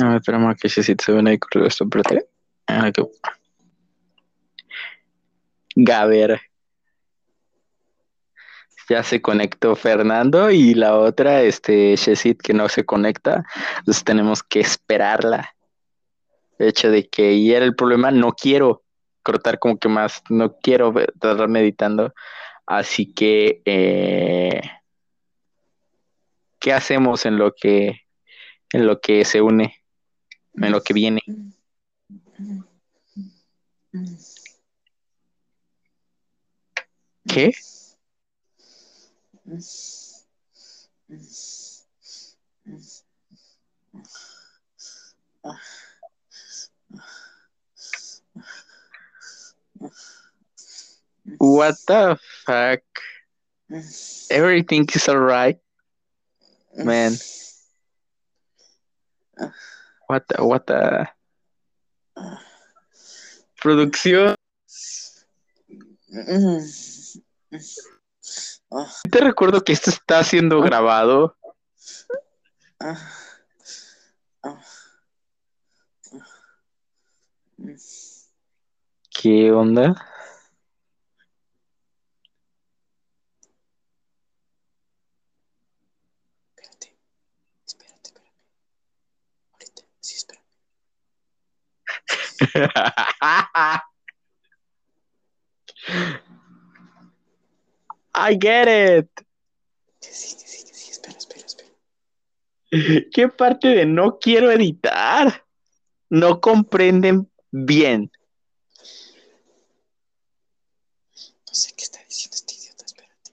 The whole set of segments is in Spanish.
No, esperamos que si se ven ahí corrido esto, espérate. Ah. Gaber. Ya se conectó Fernando y la otra, este, Shesit, que no se conecta. Entonces tenemos que esperarla. De hecho, de que y era el problema, no quiero cortar como que más, no quiero estar meditando. Así que, eh, ¿qué hacemos en lo que, en lo que se une? En lo que viene. ¿Qué? What the fuck? Everything is alright, man. What the, what the... Producción. Te recuerdo que esto está siendo grabado. ¿Qué onda? I get it. Sí, sí, sí, espera, espera, espera. ¿Qué parte de no quiero editar? No comprenden bien. No sé qué está diciendo este idiota, espérate.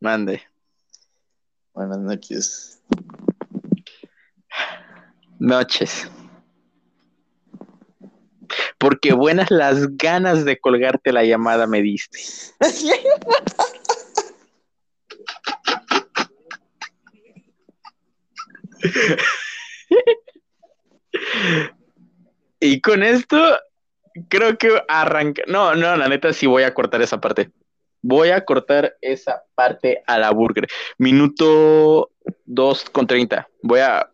Mande. Buenas noches. Noches. Porque buenas las ganas de colgarte la llamada me diste. y con esto creo que arranca. No, no, la neta sí voy a cortar esa parte. Voy a cortar esa parte a la burger. Minuto 2 con 30. Voy a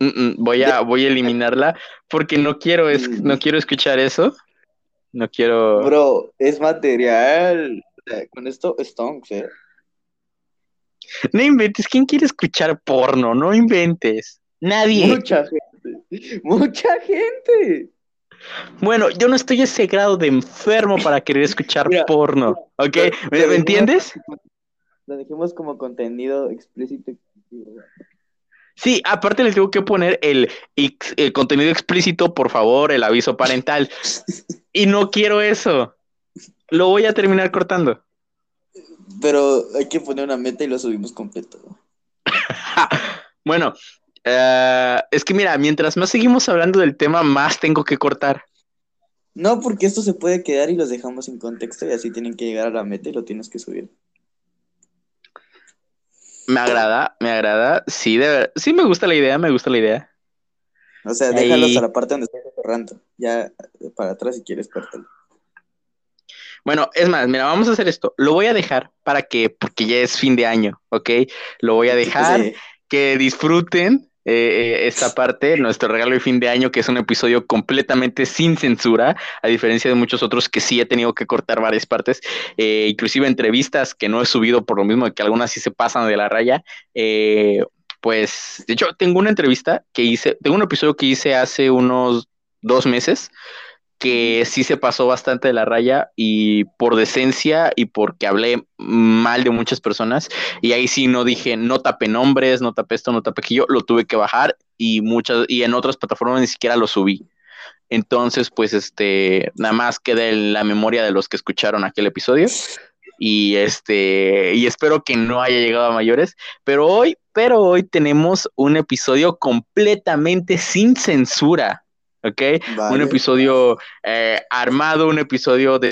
mm, mm, voy a voy a eliminarla porque no quiero es, no quiero escuchar eso. No quiero Bro, es material. Con esto, stonks, eh. No inventes, ¿quién quiere escuchar porno? No inventes. Nadie. Mucha gente. Mucha gente. Bueno, yo no estoy ese grado de enfermo para querer escuchar Mira, porno, ¿ok? ¿Me, lo entiendes? Lo dejemos como contenido explícito. Sí, aparte le tengo que poner el, el contenido explícito, por favor, el aviso parental. Y no quiero eso. Lo voy a terminar cortando. Pero hay que poner una meta y lo subimos completo. Bueno, eh, es que mira, mientras más seguimos hablando del tema, más tengo que cortar. No, porque esto se puede quedar y los dejamos sin contexto y así tienen que llegar a la meta y lo tienes que subir. Me agrada, me agrada. Sí, de ver- sí me gusta la idea, me gusta la idea. O sea, Ahí. déjalos a la parte donde estás cerrando. Ya eh, para atrás si quieres, córtalo. Bueno, es más, mira, vamos a hacer esto. Lo voy a dejar para que, porque ya es fin de año, ¿ok? Lo voy a dejar. Sí. que disfruten eh, esta parte, nuestro regalo de fin de año, que es un episodio completamente sin censura, a diferencia de muchos otros que sí he tenido que cortar varias partes, eh, inclusive entrevistas que no he subido por lo mismo que algunas sí se pasan de la raya. eh, pues, de hecho, tengo una entrevista que hice, tengo un episodio que hice hace unos dos meses que sí se pasó bastante de la raya y por decencia y porque hablé mal de muchas personas y ahí sí no dije, no tapé nombres, no tapé esto, no tapé aquello, lo tuve que bajar y muchas, y en otras plataformas ni siquiera lo subí. Entonces, pues, este, nada más queda en la memoria de los que escucharon aquel episodio. Y este, y espero que no haya llegado a mayores. Pero hoy, pero hoy tenemos un episodio completamente sin censura. ¿Ok? Un episodio eh, armado, un episodio de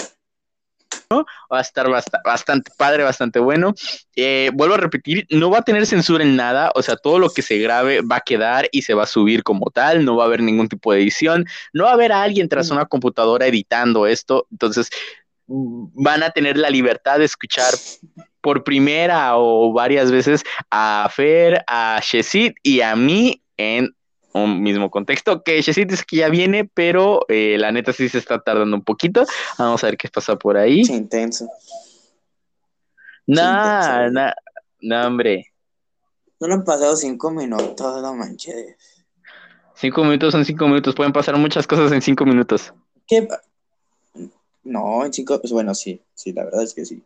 va a estar bastante padre, bastante bueno. Eh, vuelvo a repetir, no va a tener censura en nada, o sea, todo lo que se grabe va a quedar y se va a subir como tal, no va a haber ningún tipo de edición, no va a haber alguien tras una computadora editando esto, entonces van a tener la libertad de escuchar por primera o varias veces a Fer, a Shesit y a mí en un mismo contexto. Que Shesit dice que ya viene, pero eh, la neta sí se está tardando un poquito. Vamos a ver qué pasa por ahí. Qué intenso. Nah, nah, nah, hombre. No lo han pasado cinco minutos, no manches. Cinco minutos son cinco minutos. Pueden pasar muchas cosas en cinco minutos. ¿Qué? No, en cinco, pues bueno, sí, sí, la verdad es que sí.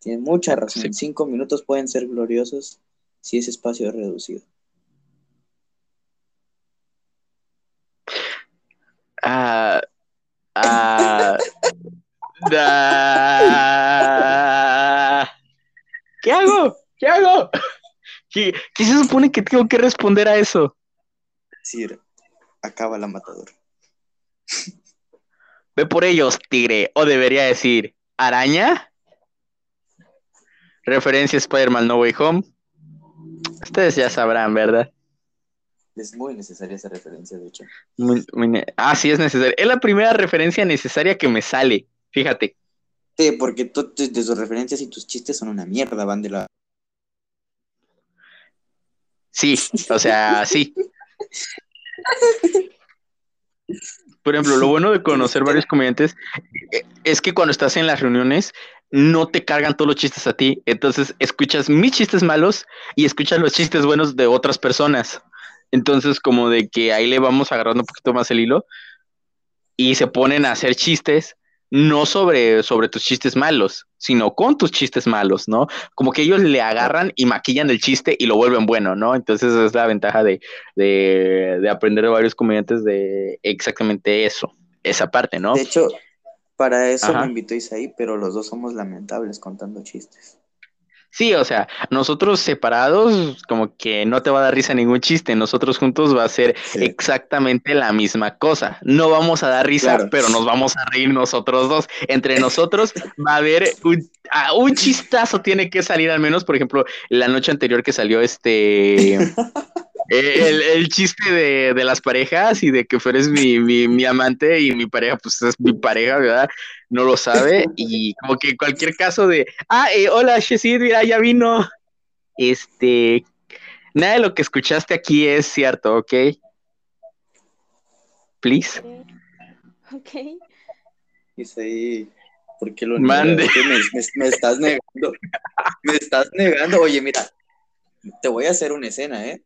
Tiene mucha razón. En cinco minutos pueden ser gloriosos si ese espacio es reducido. Ah, ah, ah, ¿Qué hago? ¿Qué hago? ¿Qué, ¿Qué, se supone que tengo que responder a eso? Decir, acaba la matadora. Ve por ellos, tigre. O debería decir, araña. Referencia Spider-Man No Way Home. Ustedes ya sabrán, ¿verdad? Es muy necesaria esa referencia, de hecho. ah, sí, es necesaria. Es la primera referencia necesaria que me sale, fíjate. Sí, porque tú, de tus referencias y tus chistes son una mierda, van de la... Sí, o sea, sí. Por ejemplo, lo bueno de conocer varios comediantes eh, es que cuando estás en las reuniones no te cargan todos los chistes a ti. Entonces escuchas mis chistes malos y escuchas los chistes buenos de otras personas. Entonces, como de que ahí le vamos agarrando un poquito más el hilo y se ponen a hacer chistes no sobre, sobre tus chistes malos, sino con tus chistes malos, ¿no? Como que ellos le agarran y maquillan el chiste y lo vuelven bueno, ¿no? Entonces es la ventaja de, de, aprender de varios comediantes de exactamente eso, esa parte, ¿no? De hecho, para eso me invitó Isaí, pero los dos somos lamentables contando chistes. Sí, o sea, nosotros separados, como que no te va a dar risa ningún chiste. Nosotros juntos va a ser exactamente la misma cosa. No vamos a dar risa, pero nos vamos a reír nosotros dos. Entre nosotros va a haber un, ah, un, chistazo, tiene que salir al menos. Por ejemplo, la noche anterior que salió este. El, el, chiste de, de, las parejas y de que fueres mi, mi, mi, amante y mi pareja, pues es mi pareja, ¿verdad? No lo sabe. Y como que cualquier caso de, ah, eh, hola, Shesid, mira, ya vino. Este, nada de lo que escuchaste aquí es cierto, ¿ok? Please. Ok. Dice ahí, ¿por qué lo Mande. Me, me estás negando. Me estás negando. Oye, mira, te voy a hacer una escena, ¿eh?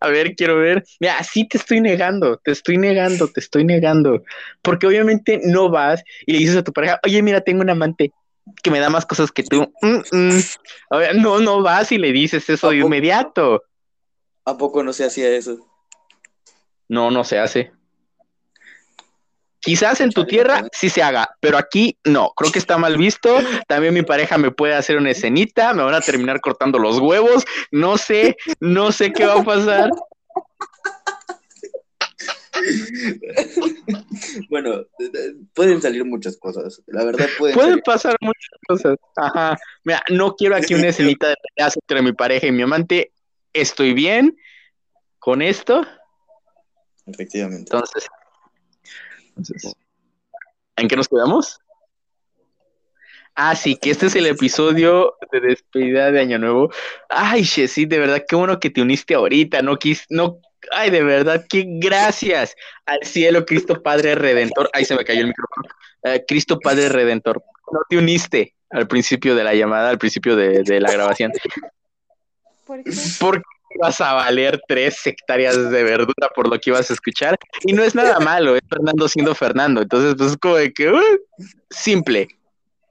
A ver, quiero ver. Mira, sí te estoy negando, te estoy negando, te estoy negando. Porque obviamente no vas y le dices a tu pareja, oye, mira, tengo un amante que me da más cosas que tú. Mm, mm. no, no vas y le dices eso de inmediato. ¿A poco no se hacía eso? No, no se hace. Quizás en tu tierra sí se haga, pero aquí no, creo que está mal visto. También mi pareja me puede hacer una escenita, me van a terminar cortando los huevos, no sé, no sé qué va a pasar. Bueno, pueden salir muchas cosas, la verdad pueden, pueden pasar muchas cosas. Ajá. Mira, no quiero aquí una escenita de peleas entre mi pareja y mi amante. Estoy bien con esto. Efectivamente. Entonces, ¿en qué nos quedamos? Ah, sí, que este es el episodio de despedida de Año Nuevo. Ay, sí, de verdad, qué bueno que te uniste ahorita. No quis, no, ay, de verdad, qué gracias al cielo, Cristo Padre Redentor. Ay, se me cayó el micrófono. Eh, Cristo Padre Redentor. No te uniste al principio de la llamada, al principio de, la grabación. ¿Por qué? Porque vas a valer tres hectáreas de verdura por lo que ibas a escuchar. Y no es nada malo, es Fernando siendo Fernando. Entonces, pues es como de que, uh, simple,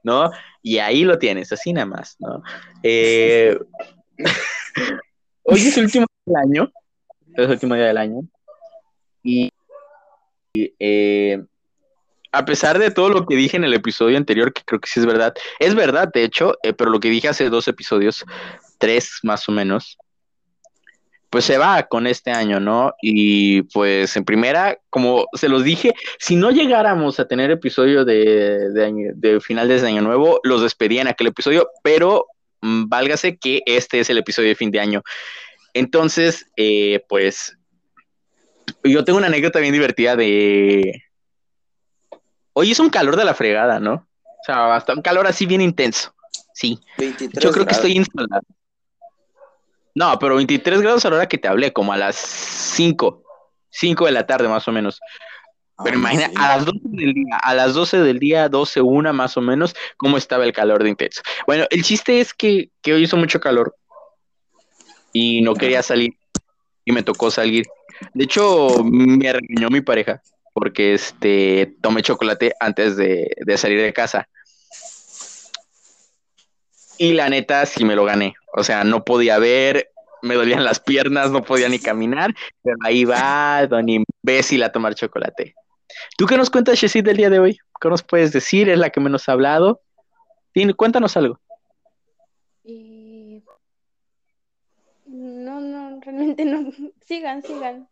¿no? Y ahí lo tienes, así nada más, ¿no? Eh, hoy es el último día del año, es el último día del año. Y, eh, a pesar de todo lo que dije en el episodio anterior, que creo que sí es verdad, es verdad, de hecho, eh, pero lo que dije hace dos episodios, tres más o menos, pues se va con este año, ¿no? Y pues en primera, como se los dije, si no llegáramos a tener episodio de, de, año- de final de año nuevo, los despedía en aquel episodio, pero mm, válgase que este es el episodio de fin de año. Entonces, eh, pues yo tengo una anécdota bien divertida de... Hoy es un calor de la fregada, ¿no? O sea, hasta un calor así bien intenso. Sí. 23 Yo creo que estoy instalado. No, pero 23 grados a la hora que te hablé, como a las 5, 5 de la tarde más o menos. Pero Ah, imagina, sí. a las 12 del día, a las 12 del día, 12, una más o menos, cómo estaba el calor de intenso. Bueno, el chiste es que, que hoy hizo mucho calor y no quería salir y me tocó salir. De hecho, me regañó mi pareja porque este, tomé chocolate antes de, de salir de casa. Y la neta, sí me lo gané. O sea, no podía ver, me dolían las piernas, no podía ni caminar, pero ahí va Don Imbécil a tomar chocolate. ¿Tú qué nos cuentas, Shesid, del día de hoy? ¿Qué nos puedes decir? Es la que menos ha hablado. Dime, cuéntanos algo. No, no, realmente no. Sigan, sigan.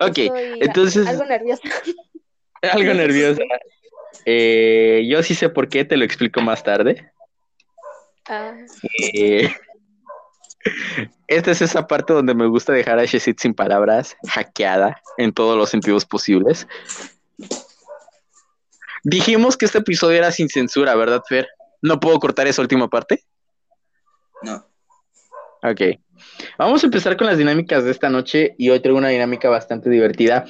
Ok, Estoy entonces- Algo nerviosa. algo nerviosa. Eh, yo sí sé por qué, te lo explico más tarde. Ah, Eh, esta es esa parte donde me gusta dejar a Shesit sin palabras, hackeada en todos los sentidos posibles. Dijimos que este episodio era sin censura, ¿verdad, Fer? ¿No puedo cortar esa última parte? No. Ok. Vamos a empezar con las dinámicas de esta noche y hoy traigo una dinámica bastante divertida.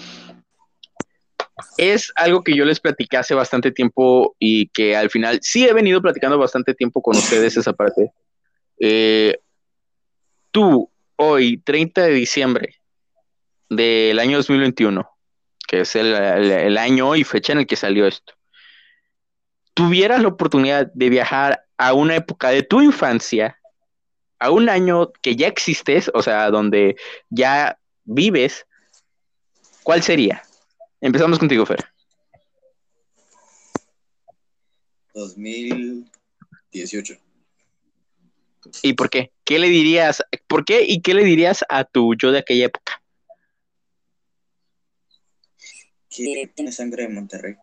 Es algo que yo les platicé hace bastante tiempo y que al final sí he venido platicando bastante tiempo con ustedes esa parte. Eh, tú, hoy, 30 de diciembre del año 2021, que es el, el- el año y fecha en el que salió esto, tuvieras la oportunidad de viajar a una época de tu infancia, a un año que ya existes, o sea, donde ya vives, ¿cuál sería? Empezamos contigo, Fer. 2018. ¿Y por qué? ¿Qué le dirías? ¿Por qué y qué le dirías a tu yo de aquella época? ¿Quién tiene sangre de Monterrey?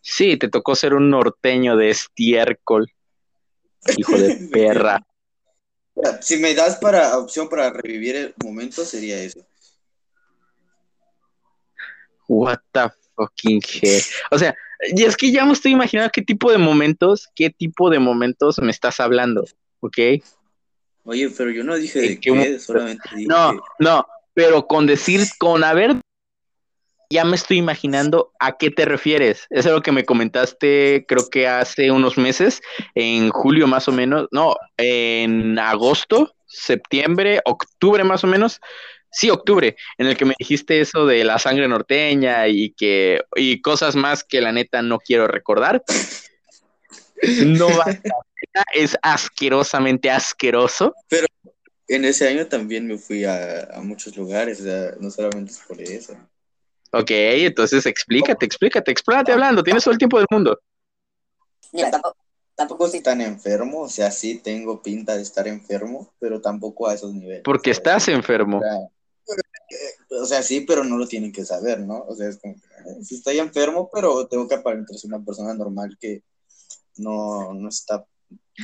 Sí, te tocó ser un norteño de estiércol, hijo de perra. Si me das para opción para revivir el momento, sería eso. What the fucking hell. O sea, y es que ya me estoy imaginando qué tipo de momentos, qué tipo de momentos me estás hablando, ¿ok? Oye, pero yo no dije ¿En de qué solamente dije No, no, pero con decir, con haber, ya me estoy imaginando a qué te refieres. Eso es lo que me comentaste, creo que hace unos meses, en julio más o menos, no, en agosto, septiembre, octubre más o menos. Sí, octubre, en el que me dijiste eso de la sangre norteña y que y cosas más que la neta no quiero recordar. No pena, es asquerosamente asqueroso. En ese año también me fui a, muchos lugares, no solamente por eso. Ok, entonces explícate, explícate, explórate hablando, tienes todo el tiempo del mundo. Mira, tampoco, tampoco estoy tan enfermo, o sea, sí tengo pinta de estar enfermo, pero tampoco a esos niveles. Porque ¿sabes? estás enfermo. O sea, sí, pero no lo tienen que saber, ¿no? O sea, es como sí estoy enfermo, pero tengo que aparentar ser una persona normal que no, no está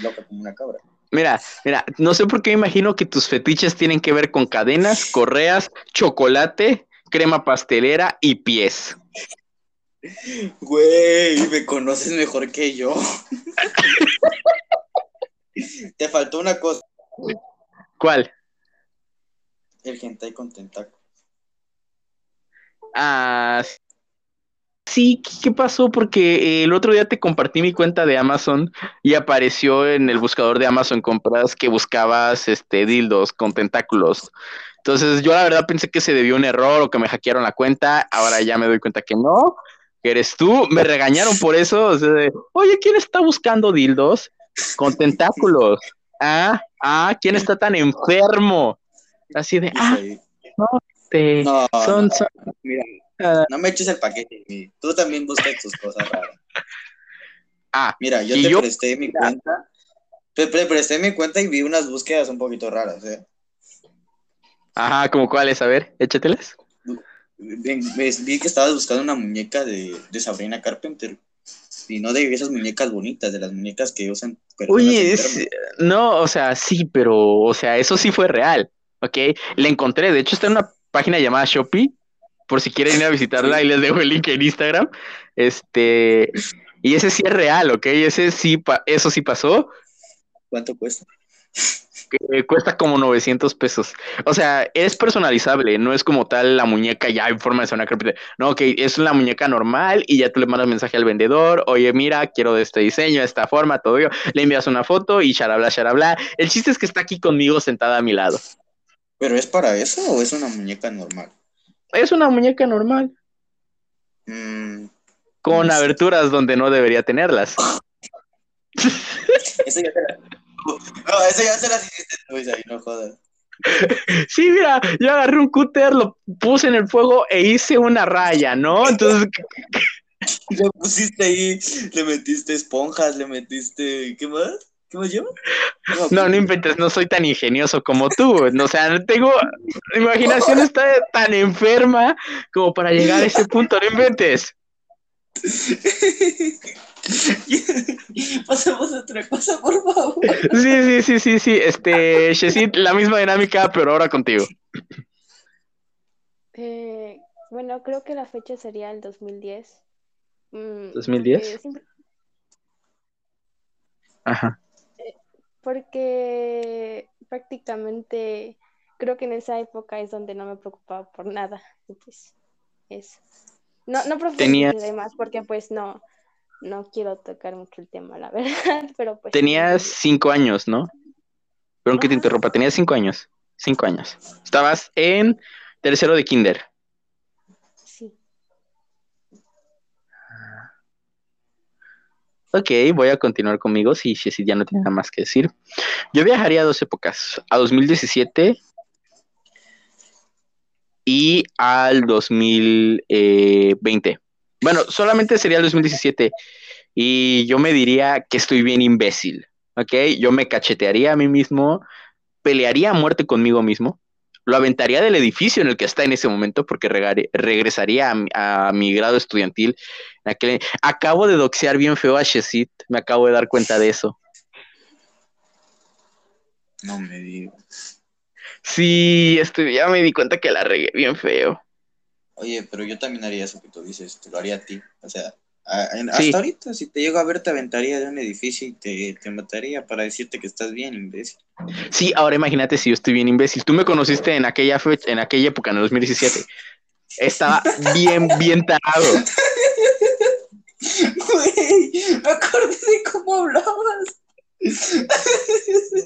loca como una cabra. Mira, mira, no sé por qué me imagino que tus fetiches tienen que ver con cadenas, correas, chocolate, crema pastelera y pies. Güey, me conoces mejor que yo. Te faltó una cosa, ¿Cuál? el hentai con tentáculos. Ah, sí, ¿qué- ¿qué pasó? Porque eh, el otro día te compartí mi cuenta de Amazon y apareció en el buscador de Amazon compras que buscabas este dildos con tentáculos. Entonces yo la verdad pensé que se debió un error o que me hackearon la cuenta. Ahora ya me doy cuenta que no, que eres tú. Me regañaron por eso. o sea, de, Oye, ¿quién está buscando dildos con tentáculos? Ah, ah, ¿quién está tan enfermo? Así de, ah, ahí. te- No, son, no, son, mira, ah, no me eches el paquete. Tú también buscas tus cosas raras. ah, Mira, yo te yo- presté mi cuenta Pre- pre- presté mi cuenta y vi unas búsquedas un poquito raras, ¿eh? Ajá, ¿como cuáles? A ver, échatelas. Vi, que estabas buscando una muñeca de, de Sabrina Carpenter. Y no de esas muñecas bonitas, de las muñecas que usan Oye, es- no, o sea, sí, pero, o sea, eso sí fue real, ¿ok? La encontré, de hecho está en una página llamada Shopee, por si quieren ir a visitarla, ahí les dejo el link en Instagram. Este, y ese sí es real, ¿ok? Ese sí, pa- eso sí pasó, ¿Cuánto cuesta? Que cuesta como 900 pesos. O sea, es personalizable, no es como tal la muñeca ya en forma de zona carpeta. No, ok, es una muñeca normal y ya tú le mandas mensaje al vendedor, oye, mira, quiero de este diseño, de esta forma, todo ello. Le envías una foto y charabla, charabla. El chiste es que está aquí conmigo sentada a mi lado. ¿Pero es para eso o es una muñeca normal? Es una muñeca normal, Mm, con No sé. aberturas donde no debería tenerlas. esa ya te la... No, esa ya se las hiciste tú, no jodas. Sí, mira, yo agarré un cúter, lo puse en el fuego e hice una raya, ¿no? Entonces, Le pusiste ahí, le metiste esponjas, le metiste... ¿Qué más? ¿Qué más lleva? No, no inventes, no soy tan ingenioso como tú. O sea, no tengo. Mi imaginación está tan enferma como para llegar a ese punto. No inventes. Pasemos a otra cosa, por favor. Sí, sí, sí, sí, sí. Este, Shesit, la misma dinámica, pero ahora contigo. Eh, bueno, creo que la fecha sería el 2010. Mm, ¿2010? porque simple- Ajá. Porque prácticamente creo que en esa época es donde no me preocupaba por nada. y pues, eso. No, no Tenía- profundizaré más porque pues no, no quiero tocar mucho el tema, la verdad, pero pues... Tenías cinco años, ¿no? Perdón que te Ajá. interrumpa. Tenías cinco años. Cinco años. Estabas en tercero de kinder. Sí. Ok, voy a continuar conmigo si Shesit ya no tiene nada más que decir. Yo viajaría a dos épocas, a 2017 y al 2020. Bueno, solamente sería el 2017 y yo me diría que estoy bien imbécil, ¿ok? Yo me cachetearía a mí mismo, pelearía a muerte conmigo mismo, lo aventaría del edificio en el que está en ese momento porque regare- regresaría a mi, a mi grado estudiantil. en aquel- Acabo de doxear bien feo a Shesit, me acabo de dar cuenta de eso. No me digo. Sí, estoy, ya me di cuenta que la regué bien feo. Oye, pero yo también haría eso que tú dices, te lo haría a ti. O sea, a- en- Sí. hasta ahorita, si te llego a ver, te aventaría de un edificio y te, te mataría para decirte que estás bien, imbécil. Sí, ahora imagínate si yo estoy bien imbécil. Tú me conociste en aquella fecha, en aquella época, en el 2017. Estaba bien, bien tarado. Güey, me acordé de cómo hablabas.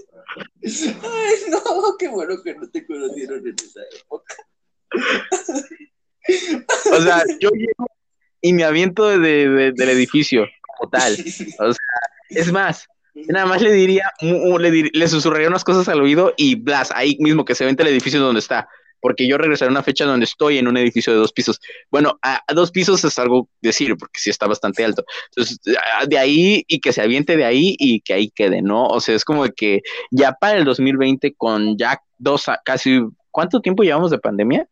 Ay, no, qué bueno que no te conocieron en esa época. O sea, yo llego y me aviento de- de- del edificio como tal. O sea, es más, nada más le diría, le, dir- le susurraría unas cosas al oído y blas, ahí mismo que se vente el edificio donde está. Porque yo regresaré a una fecha donde estoy en un edificio de dos pisos. Bueno, a, a dos pisos es algo decir, porque sí está bastante alto. Entonces, a- de ahí y que se aviente de ahí y que ahí quede, ¿no? O sea, es como que ya para el 2020, con ya dos, casi, ¿cuánto tiempo llevamos de pandemia?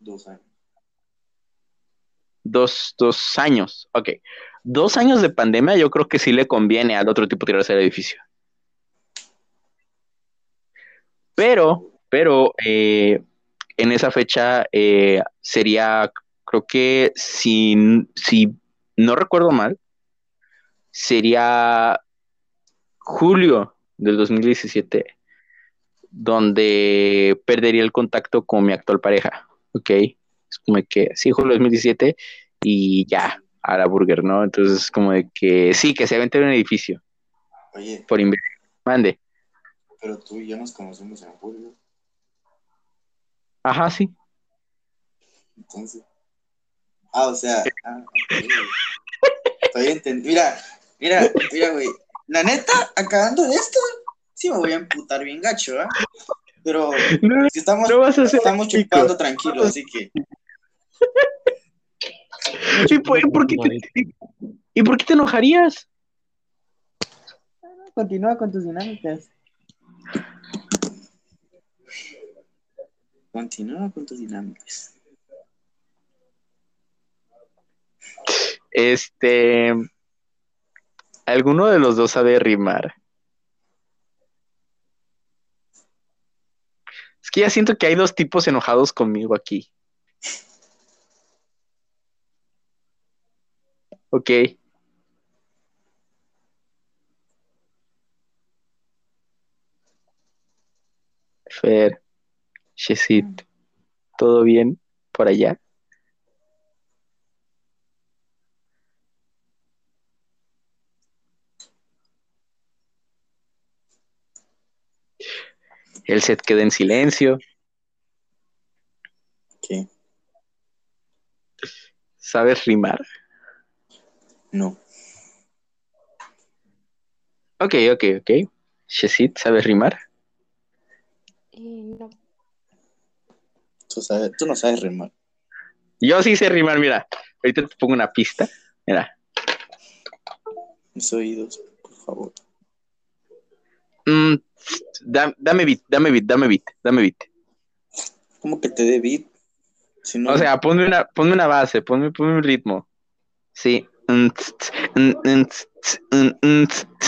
Dos años. Dos, años, ok. Dos años de pandemia, yo creo que sí le conviene al otro tipo tirarse del edificio. Pero, pero eh, en esa fecha eh, sería, creo que si, si no recuerdo mal, sería julio del 2017, donde perdería el contacto con mi actual pareja, ¿ok? Es como que, sí, julio del 2017 y ya, a la burger, ¿no? Entonces es como de que, sí, que se avente en un edificio, Oye, por inver- Mande. pero tú y yo nos conocemos en julio, Ajá, sí. entonces. Ah, o sea. Ah. Estoy entendiendo. Mira, mira, mira, güey. La neta, acabando de esto, sí me voy a emputar bien gacho, ¿ah? Pero No, si estamos, no vas a ser estamos chupando tranquilo, así que. ¿Y por, por qué te, ¿Y por qué te enojarías? continúa con tus dinámicas. Continúa con tus dinámicas. Este. ¿Alguno de los dos sabe rimar? Es que ya siento que hay dos tipos enojados conmigo aquí. Ok. Fer, Shesit, ¿todo bien por allá? El set queda en silencio. ¿Qué? ¿Sabes rimar? No. Ok, ok, ok. Shesit, ¿sabes rimar? No. Tú, sabes, tú no sabes rimar. Yo sí sé rimar, mira. Ahorita te pongo una pista. Mira. Mis oídos, por favor. Mm, da- dame beat, dame beat, dame beat, dame beat. ¿Cómo que te dé beat? Si no, O sea, ponme una, ponme una base, ponme, ponme un ritmo. Sí.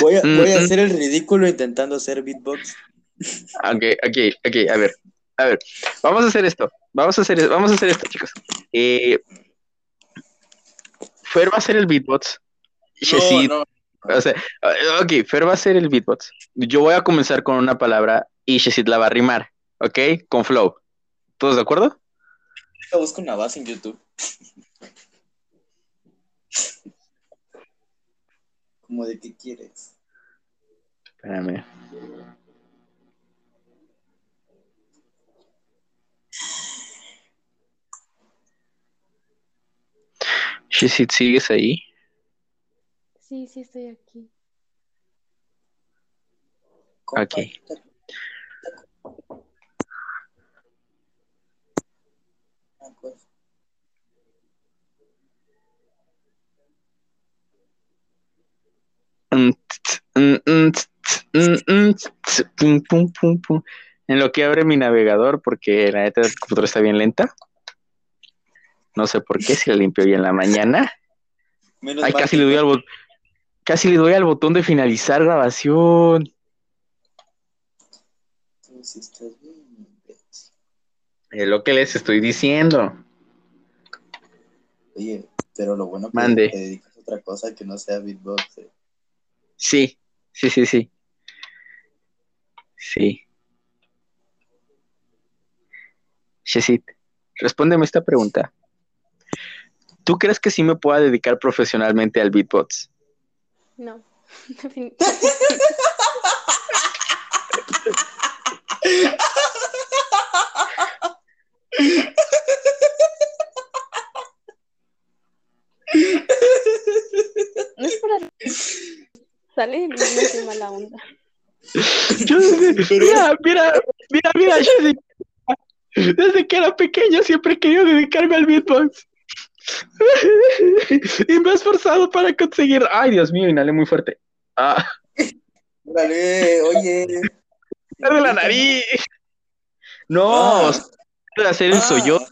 Voy a, voy a hacer el ridículo intentando hacer beatbox. Ok, ok, ok, a ver, a ver, vamos a hacer esto, vamos a hacer, vamos a hacer esto, chicos. Eh, Fer va a hacer el beatbox. Shesit, no, o sea, ok, Fer va a hacer el beatbox. Yo voy a comenzar con una palabra y Shesit la va a rimar, ok, con flow. ¿Todos de acuerdo? no. Busco una base en YouTube. ¿Cómo de qué quieres? Espérame. Shesit, ¿sigues ahí? Sí, sí, estoy aquí. Ok. Tss, tss, tss, pum, pum, pum, pum. En lo que abre mi navegador, porque la neta la computadora está bien lenta. No sé por qué, si la limpio hoy en la mañana. Menos Ay, casi que le doy al botón. Casi le doy al botón de finalizar grabación. Tú sí estás bien, imbécil. Es lo que les estoy diciendo. Oye, pero lo bueno que Mande. te dedicas a otra cosa que no sea beatbox. eh. Sí, sí, sí, sí. Sí. Shesit, respóndeme esta pregunta. ¿Tú crees que sí me pueda dedicar profesionalmente al beatbox? No. No es para sale no mala onda. Yo mira, mira, mira, mira, Shesit. Desde que era pequeño siempre he querido dedicarme al beatbox. Y me he esforzado para conseguir. Ay, Dios mío, inhalé muy fuerte. Ah, Órale, oye. de la nariz. No, Ah, de hacer el ah. sollozo.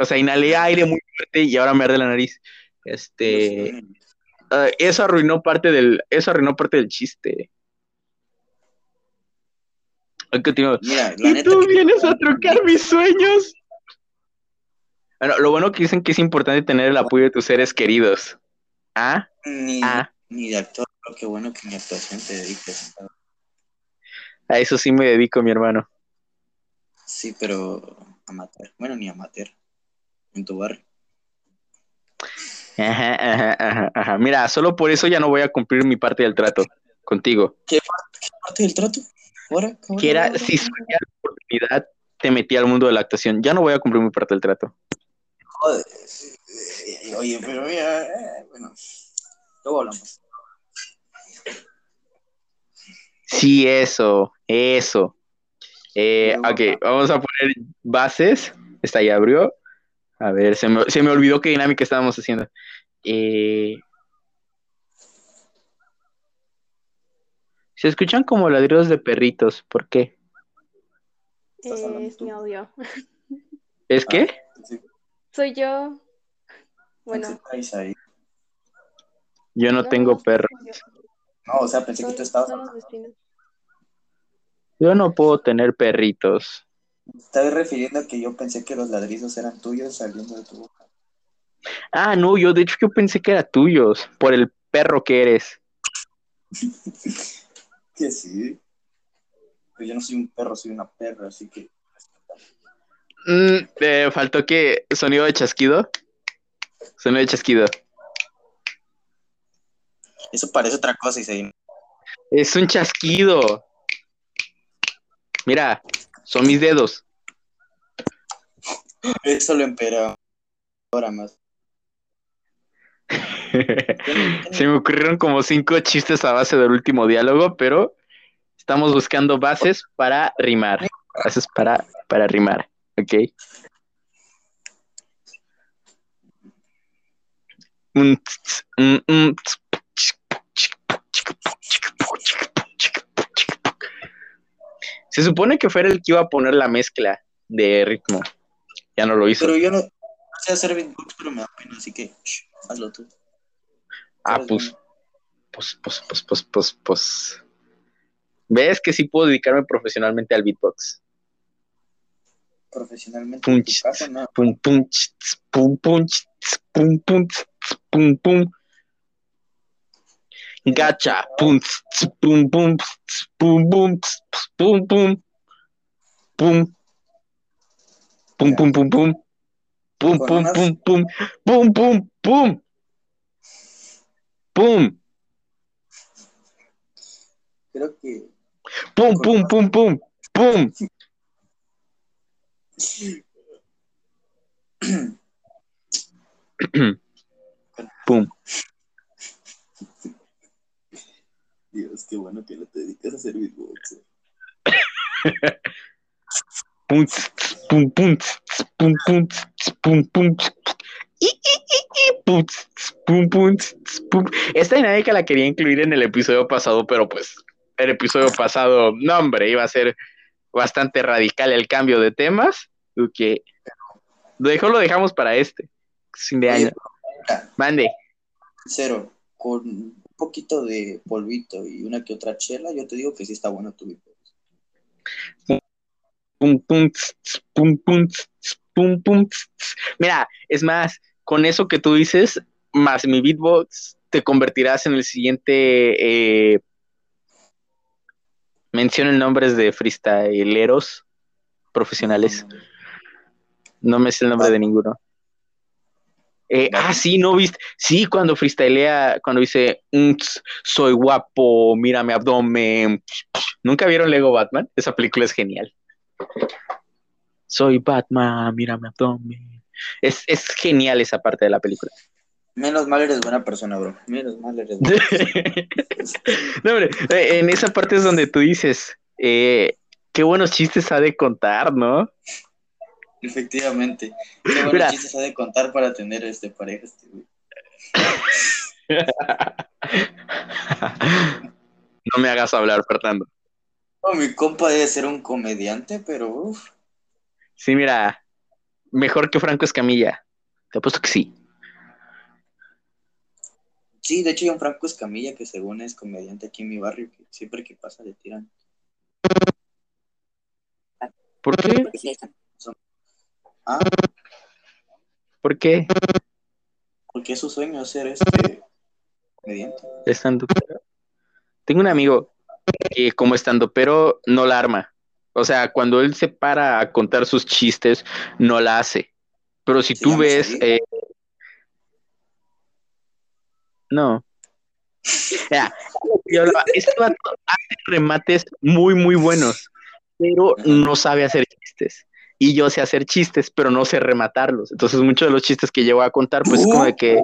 O sea, inhalé aire muy fuerte y ahora me arde la nariz. Este, ah, eso arruinó parte del, eso arruinó parte del chiste. Mira, la Y neta. tú que- vienes a trocar mis sueños. Bueno, lo bueno que dicen que es importante tener el apoyo de tus seres queridos. ¿Ah? Ni, Ah. ni de actor, pero qué bueno que mi actuación te dediques. A eso sí me dedico, mi hermano. Sí, pero amateur. Bueno, ni amateur. En tu barrio. Ajá, ajá, ajá, ajá. Mira, solo por eso ya no voy a cumplir mi parte del trato contigo. ¿Parte del trato? ¿Ahora? Que era, si surgía la oportunidad, te metí al mundo de la actuación. Ya no voy a cumplir mi parte del trato. Joder. Oye, pero mira, eh, bueno. Luego hablamos. Sí, eso, eso. Eh, ok, vamos a poner bases. Esta ya abrió. A ver, se me, se me olvidó qué dinámica estábamos haciendo. Eh, Se escuchan como ladridos de perritos. ¿Por qué? ¿Estás hablando Eh, es mi audio. ¿Es qué? Soy yo. Bueno, ahí. Yo no, no, tengo no, perro. soy yo. No, o sea, pensé que tú estabas. Yo no puedo tener perritos. Estaba refiriendo a que yo pensé que los ladrizos eran tuyos saliendo de tu boca. Ah, no, yo de hecho yo pensé que era tuyos, por el perro que eres. Que sí. Pero yo no soy un perro, soy una perra, así que. Mm, eh, faltó que sonido de chasquido. Sonido de chasquido. Eso parece otra cosa y se. Es un chasquido. Mira, son mis dedos. Eso lo empeora ahora más. Se me ocurrieron como cinco chistes a base del último diálogo, pero estamos buscando bases para rimar. Bases para, para rimar, ¿ok? Se supone que fuera el que iba a poner la mezcla de ritmo. Ya no lo hizo. Pero yo no sé hacer beatbox, pero me da pena, así que shh, hazlo tú. Ah, pues, pues, pues, pues, pues, pues, pues. ¿Ves que sí puedo dedicarme profesionalmente al beatbox? Profesionalmente Pum, en tu casa, no. Pum, pum, ch, ts, pum, pum, ch, ts, pum, pum, pum, pum. Gacha, pum, pum, pum, pum, pum, pum, pum. Pum. Pum, pum, pum, pum. Pum, pum, pum, pum. Pum, pum, pum. Pum. Creo que Pum, pum, pum, pum. Pum. Pum. Dios, qué bueno que no te dedicas a hacer beatbox. eh. Pum, pum, pum, pum, pum, pum, pum, pum, pum. Esta dinámica la quería incluir en el episodio pasado, pero pues el episodio pasado, no hombre, iba a ser bastante radical el cambio de temas. Que lo lo dejamos para este. Fin de año. Mande. Cero, con un poquito de polvito y una que otra chela, yo te digo que sí está bueno tu beatbox. Pum, pum, tss, pum, pum, tss, pum, pum, tss. Mira, es más, con eso que tú dices, más mi beatbox, te convertirás en el siguiente. Eh, mencionen nombres de freestyleros profesionales. No me sé el nombre de ninguno. Eh, ah, sí, no viste. Sí, cuando freestylea, cuando dice, "Mm, soy guapo, mira mi abdomen. ¿Nunca vieron Lego Batman? Esa película es genial. Soy Batman, mira mi abdomen. Es, es genial esa parte de la película. Menos mal eres buena persona, bro. Menos mal eres buena persona. No, hombre, eh, en esa parte es donde tú dices, eh, qué buenos chistes ha de contar, ¿no? Efectivamente. Qué buenos Mira. chistes ha de contar para tener este pareja este güey. No me hagas hablar, Fernando. No, mi compa debe ser un comediante, pero uff. Sí, mira, mejor que Franco Escamilla. Te apuesto que sí. Sí, de hecho hay un Franco Escamilla que según es comediante aquí en mi barrio, que siempre que pasa le tiran. ¿Por qué? Ah, ¿Por qué? porque es su sueño ser este comediante. Estando. Tengo un amigo que como estando, pero no la arma. O sea, cuando él se para a contar sus chistes, no la hace. Pero si ¿Se tú ves, eh, no. Ya, yo hablaba, este vato hace remates muy, muy buenos, pero no sabe hacer chistes. Y yo sé hacer chistes, pero no sé rematarlos. Entonces, muchos de los chistes que llevo a contar, pues es como de que.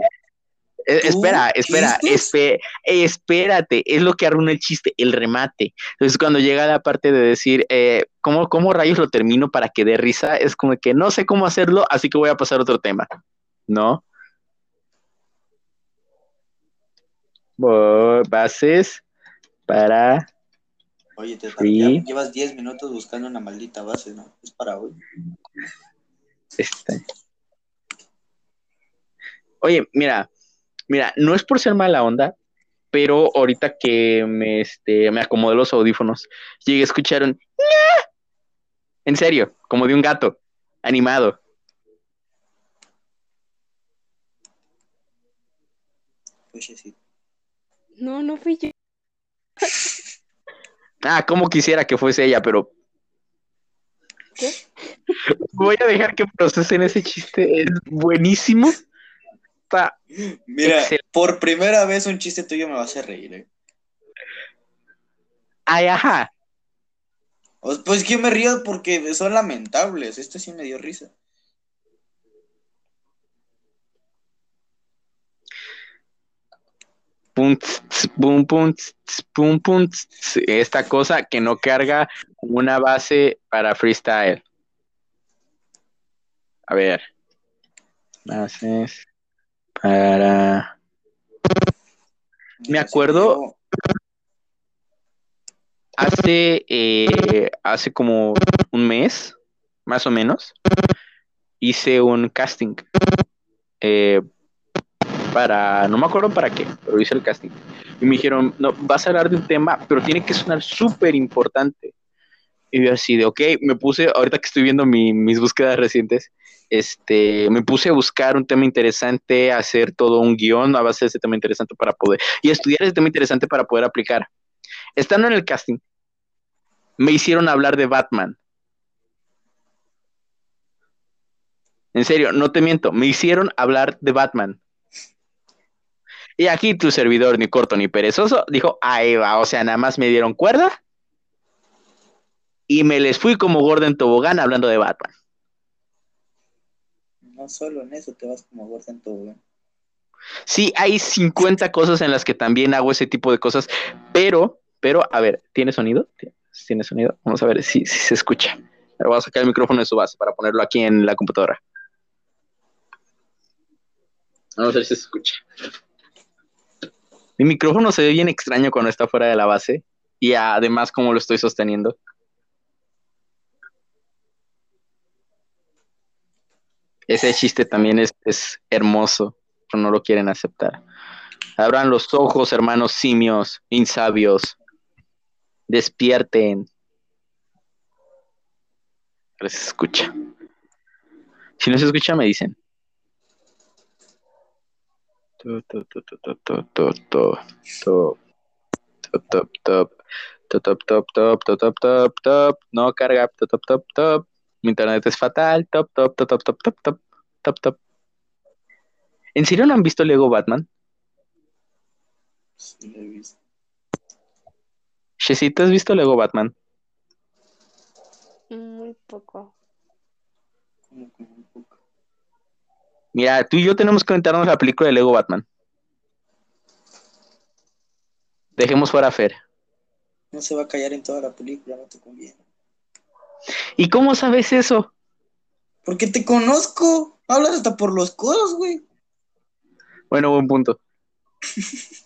Eh, ¿Tú? espera, espera, espe- espérate, es lo que arruina el chiste, el remate. Entonces, cuando llega la parte de decir, eh, ¿cómo, ¿cómo rayos lo termino para que dé risa? Es como que no sé cómo hacerlo, así que voy a pasar a otro tema, ¿no? Bases para Oye, te Sí. llevas 10 minutos buscando una maldita base, ¿no? Es para hoy. Este. Oye, mira, mira, no es por ser mala onda, pero ahorita que me, este, me acomodé los audífonos, llegué a escuchar un "ña". En serio, como de un gato animado. Oye, sí. No, no fui yo. Ah, como quisiera que fuese ella, pero ¿Qué? voy a dejar que procesen ese chiste. Es buenísimo. Está- Mira, Excelente. por primera vez un chiste tuyo me va a hacer reír, ¿eh? Ay, ajá. Pues que yo me río porque son lamentables. Este sí me dio risa. Pum, tss, pum, pum, tss, pum, pum, tss. Esta cosa que no carga una base para freestyle. A ver. Bases para. Me acuerdo- Hace, eh, hace como un mes, más o menos, hice un casting. eh, para, no me acuerdo para qué, pero hice el casting. Y me dijeron, no, vas a hablar de un tema, pero tiene que sonar súper importante. Y yo así de, ok, me puse, ahorita que estoy viendo mi- mis búsquedas recientes, este, me puse a buscar un tema interesante, hacer todo un guion a base de ese tema interesante para poder, y estudiar ese tema interesante para poder aplicar. Estando en el casting, me hicieron hablar de Batman. En serio, no te miento, me hicieron hablar de Batman. Y aquí tu servidor, ni corto ni perezoso, dijo, ahí va, o sea, nada más me dieron cuerda y me les fui como gordo en tobogán hablando de Batman. No solo en eso te vas como todo, ¿eh? Sí, hay 50 cosas en las que también hago ese tipo de cosas, pero, pero, a ver, ¿tiene sonido? ¿Tiene sonido? Vamos a ver si, si se escucha. Ahora voy a sacar el micrófono de su base para ponerlo aquí en la computadora. Vamos a ver si se escucha. Mi micrófono se ve bien extraño cuando está fuera de la base y además como lo estoy sosteniendo. Ese chiste también es, es hermoso, pero no lo quieren aceptar. Abran los ojos, hermanos simios, insabios. Despierten. Se escucha. Si no se escucha, me dicen. Top, top, top. Top, top, top, top, top, top, top, top. No carga. Top, top, top, top. Mi internet es fatal. Top, top, top, top, top, top, top, top, top. ¿En serio no han visto Lego Batman? Sí, lo he visto. ¿has visto Lego Batman? Muy poco. Como- como un poco. Mira, tú y yo tenemos que aventarnos la película de Lego Batman. Dejemos fuera a Fer. No se va a callar en toda la película, no te conviene. ¿Y cómo sabes eso? Porque te conozco. Hablas hasta por los codos, güey. Bueno, buen punto.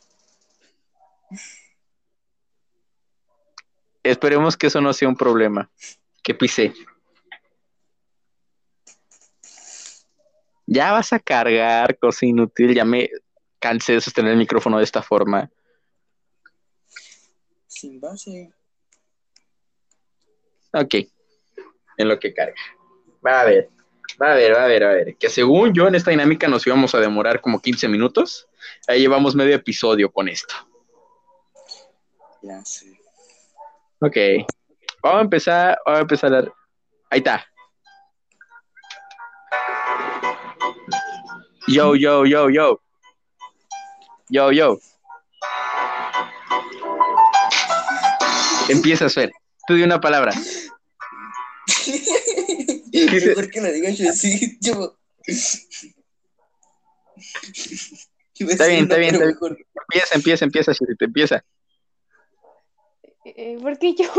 Esperemos que eso no sea un problema. Que pisé. Ya vas a cargar, cosa inútil. Ya me cansé de sostener el micrófono de esta forma. Sin base. Ok. En lo que carga. Va a ver. Va a ver, va a ver, va a ver. Que según yo en esta dinámica nos íbamos a demorar como 15 minutos. Ahí llevamos medio episodio con esto. Ya sé. Ok. Vamos a empezar. Vamos a empezar. a- Ahí está. Yo, yo, yo, yo. Yo, yo. Empieza, Fer. Tú di una palabra. Mejor que lo digas así, yo. Iba a Está bien, está una, bien, está Empieza, empieza, empieza, Chirito, empieza. Eh, ¿Por qué yo?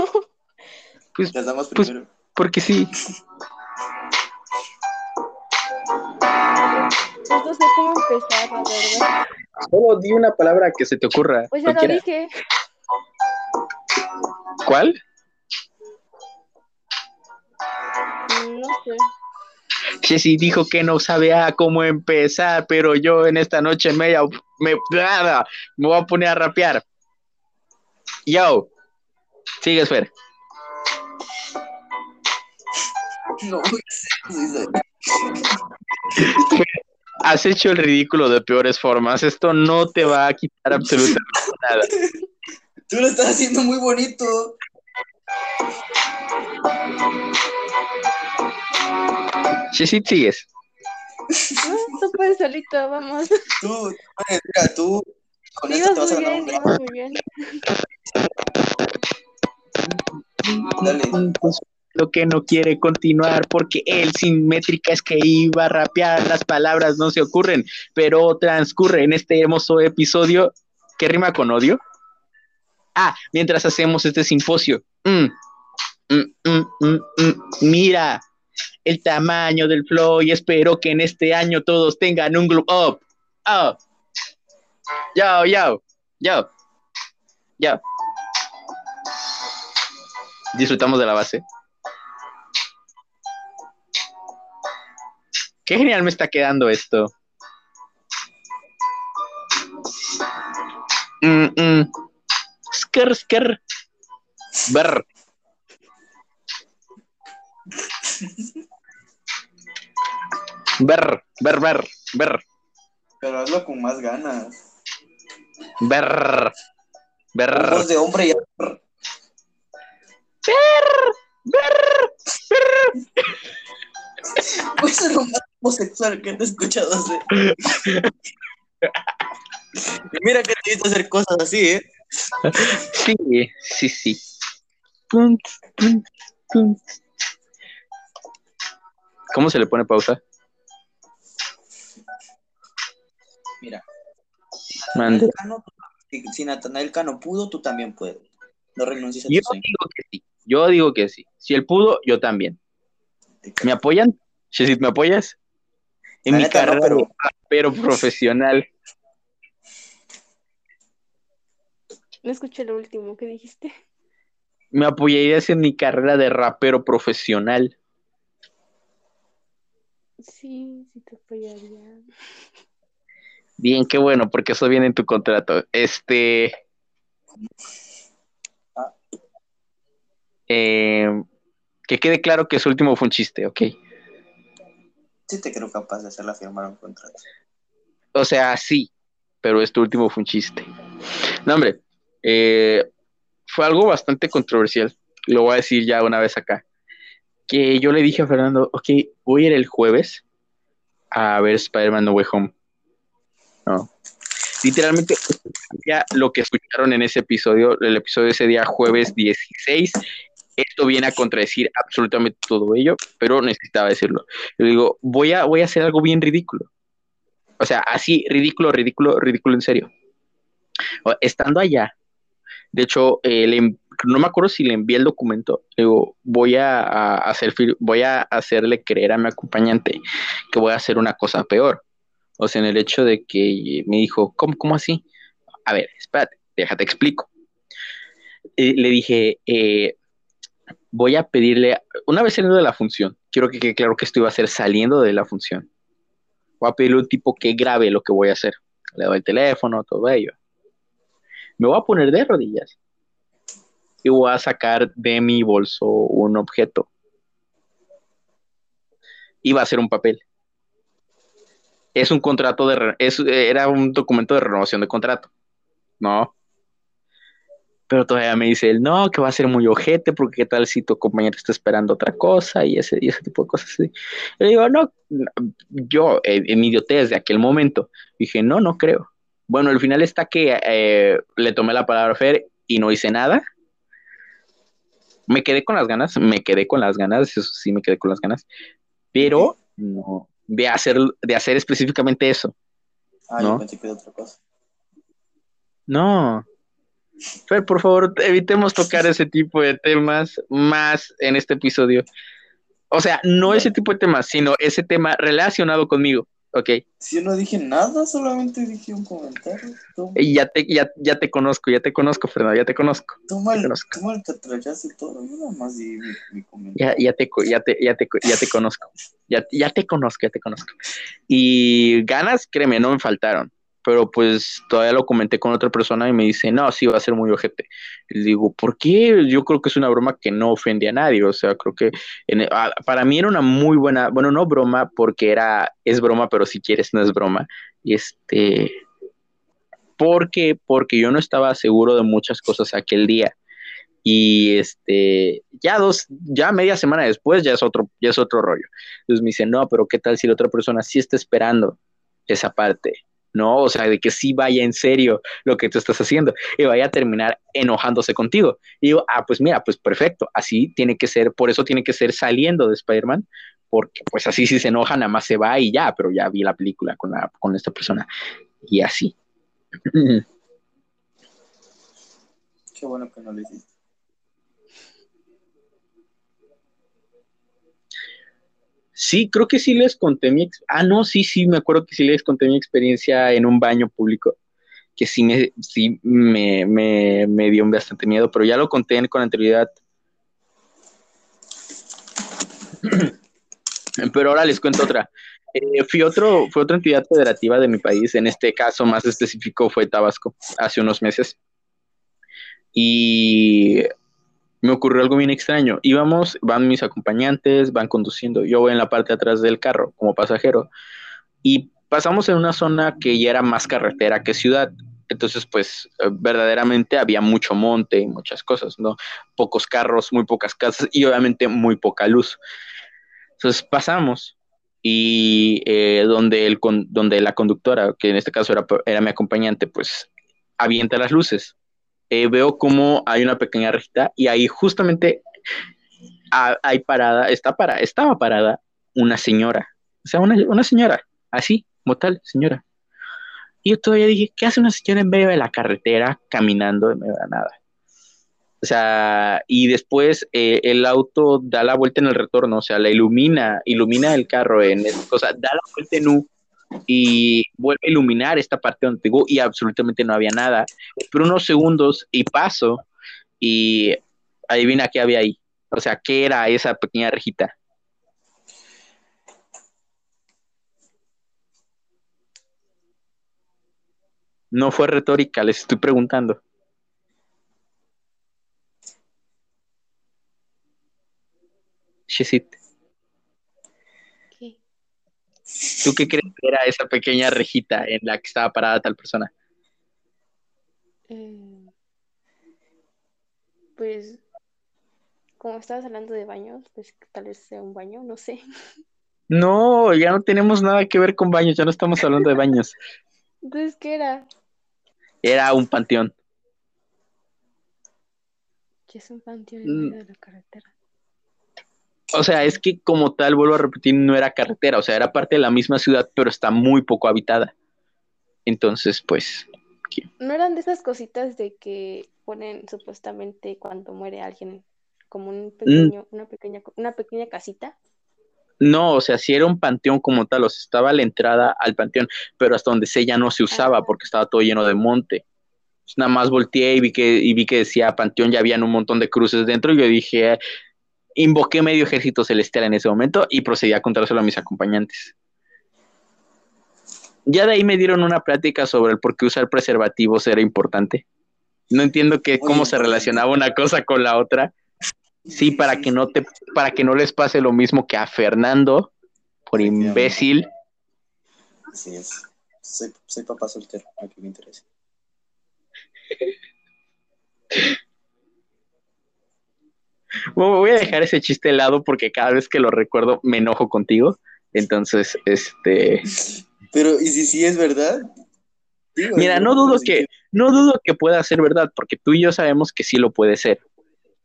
Pues Las Pues- porque sí. Pues no sé cómo empezar, la verdad. Solo di una palabra que se te ocurra. Pues ya lo dije. ¿Cuál? Mm, No sé. Jessy dijo que no sabía cómo empezar, pero yo en esta noche me, me, nada, me voy a poner a rapear. Yo, sigue, Fer. No. Has hecho el ridículo de peores formas. Esto no te va a quitar absolutamente nada. Tú lo estás haciendo muy bonito. Jessy, sigues. No, tú puedes solito, vamos. Tú, oye, mira, tú con esto te Ibas vas muy bien, ibas muy bien. Dale. Que no quiere continuar porque él sin métrica es que iba a rapear, las palabras no se ocurren, pero transcurre en este hermoso episodio que rima con odio. Ah, mientras hacemos este simposio. Mm, mm, mm. Mira el tamaño del flow y espero que en este año todos tengan un glow up. Oh. Yo, yo, yo, yo. Disfrutamos de la base. Qué genial me está quedando esto. Mm, mm. Skr, skr. Brr, brr, brr, brr, Pero hazlo con más ganas. brr. Voz de hombre y Pues es lo más homosexual que te he escuchado hacer. Mira que te he visto hacer cosas así, ¿eh? Sí, sí, sí. ¿Cómo se le pone pausa? Mira. Mande. Si, Natanael Cano pudo, tú también puedes. No renuncies a tu Yo sueño. digo que sí. Yo digo que sí. Si él pudo, yo también. ¿Me apoyan? Shesit, ¿me apoyas? En La mi neta, no, carrera pero- de rapero profesional. No escuché lo último que dijiste. Me apoyarías en mi carrera de rapero profesional. Sí, sí te apoyaría. Bien, qué bueno, porque eso viene en tu contrato. Este. Ah. Eh, que quede claro que su último fue un chiste, ¿ok? Sí te creo capaz de hacerla firmar un contrato. O sea, sí, pero este último fue un chiste. No, hombre, eh, fue algo bastante controversial. Lo voy a decir ya una vez acá. Que yo le dije a Fernando, ok, voy a ir el jueves a ver Spider-Man No Way Home. No. Literalmente, ya lo que escucharon en ese episodio, el episodio de ese día, jueves 16, esto viene a contradecir absolutamente todo ello, pero necesitaba decirlo. Yo digo, voy a, voy a hacer algo bien ridículo. O sea, así, ridículo, ridículo, ridículo en serio. Estando allá, de hecho, eh, le no me acuerdo si le envié el documento. Le digo, voy a, hacer, voy a hacerle creer a mi acompañante que voy a hacer una cosa peor. O sea, en el hecho de que me dijo, ¿cómo, cómo así? A ver, espérate, déjate explico. Eh, le dije, eh, voy a pedirle, una vez saliendo de la función, quiero que quede claro que esto iba a ser saliendo de la función voy a pedirle a un tipo que grabe lo que voy a hacer. Le doy el teléfono, todo ello. Me voy a poner de rodillas y voy a sacar de mi bolso un objeto. Iba a ser un papel. Es un contrato de... es- era un documento de renovación de contrato. No. Pero todavía me dice él, no, que va a ser muy ojete, porque qué tal si tu compañero está esperando otra cosa y ese, y ese tipo de cosas así. Yo digo, no, yo en mi idiotez de aquel momento dije, no, no creo. Bueno, al final está que eh, le tomé la palabra a Fer y no hice nada. Me quedé con las ganas, me quedé con las ganas, eso sí me quedé con las ganas, pero no, de hacer, de hacer específicamente eso. Ah, ¿No? yo pensé que era otra cosa. No. Fer, por favor, evitemos tocar ese tipo de temas más en este episodio. O sea, no ese tipo de temas, sino ese tema relacionado conmigo. Ok. Si yo no dije nada, solamente dije un comentario. Toma, ya te, ya, ya te conozco, ya te conozco, Fernando, ya te conozco. toma el, conozco. toma el y todo. Yo nada más di mi, mi Ya, comentario. ya, te, co- ya, te, ya, te, ya te conozco. Ya, ya te conozco, ya te conozco. Y ganas, créeme, no me faltaron. Pero pues todavía lo comenté con otra persona y me dice, no, sí, va a ser muy ojete. Y digo, ¿por qué? Yo creo que es una broma que no ofende a nadie. O sea, creo que ah, para mí era una muy buena, bueno, no broma, porque era, es broma, pero si quieres no es broma. Y este, ¿por qué? Porque yo no estaba seguro de muchas cosas aquel día. Y este, ya dos, ya media semana después ya es otro, ya es otro rollo. Entonces me dice, no, pero ¿qué tal si la otra persona sí está esperando esa parte? No, o sea, de que sí vaya en serio lo que tú estás haciendo y vaya a terminar enojándose contigo. Y digo, ah, pues mira, pues perfecto, así tiene que ser, por eso tiene que ser saliendo de Spider-Man, porque pues así si se enoja, nada más se va y ya, pero ya vi la película con, la, con esta persona y así. Qué bueno que no lo hiciste. Sí, creo que sí les conté mi... Ah, no, sí, sí, me acuerdo que sí les conté mi experiencia en un baño público, que sí me, sí me, me, me dio bastante miedo, pero ya lo conté con anterioridad. Pero ahora les cuento otra. Eh, fui, otro, fue otra entidad federativa de mi país, en este caso más específico fue Tabasco, hace unos meses. Y me ocurrió algo bien extraño. Íbamos, van mis acompañantes, van conduciendo, yo voy en la parte atrás del carro como pasajero y pasamos en una zona que ya era más carretera que ciudad. Entonces, pues eh, verdaderamente había mucho monte y muchas cosas, ¿no? Pocos carros, muy pocas casas y obviamente muy poca luz. Entonces pasamos y eh, donde, el, donde la conductora, que en este caso era, era mi acompañante, pues avienta las luces eh, veo como hay una pequeña rejita y ahí justamente hay parada, está para, estaba parada una señora, o sea, una, una señora, así, como tal, señora. Y yo todavía dije, ¿qué hace una señora en medio de la carretera caminando en medio de nada? O sea, y después eh, el auto da la vuelta en el retorno, o sea, la ilumina, ilumina el carro en esa cosa, da la vuelta en U y vuelve a iluminar esta parte donde digo, y absolutamente no había nada. Espero unos segundos y paso y adivina qué había ahí. O sea, ¿qué era esa pequeña rejita? No fue retórica, les estoy preguntando. Shesit, ¿Qué? ¿Tú qué crees que era esa pequeña rejita en la que estaba parada tal persona? Eh, pues, como estabas hablando de baños, pues tal vez sea un baño, no sé. No, ya no tenemos nada que ver con baños, ya no estamos hablando de baños. Entonces, ¿qué era? Era un panteón. ¿Qué es un panteón en medio de la carretera? O sea, es que como tal, vuelvo a repetir, no era carretera, o sea, era parte de la misma ciudad, pero está muy poco habitada. Entonces, pues, ¿No eran de esas cositas de que ponen supuestamente cuando muere alguien como Mm. un pequeño, una pequeña, una pequeña casita? no, o sea, sí era un panteón como tal, o sea, estaba la entrada al panteón, pero hasta donde sé ya no se usaba porque estaba todo lleno de monte. Pues nada más volteé y vi que, y vi que decía panteón, ya habían un montón de cruces dentro, y yo dije, invoqué medio ejército celestial en ese momento y procedí a contárselo a mis acompañantes. Ya de ahí me dieron una plática sobre el por qué usar preservativos era importante. No entiendo que cómo se relacionaba una cosa con la otra. Sí, para que no te, para que no les pase lo mismo que a Fernando, por imbécil. Así es. Soy, soy papá soltero, a que me interesa. Voy a dejar ese chiste lado porque cada vez que lo recuerdo me enojo contigo. Entonces, este, Pero, ¿y si sí es verdad? Digo, mira, no dudo que, no dudo que pueda ser verdad, porque tú y yo sabemos que sí lo puede ser,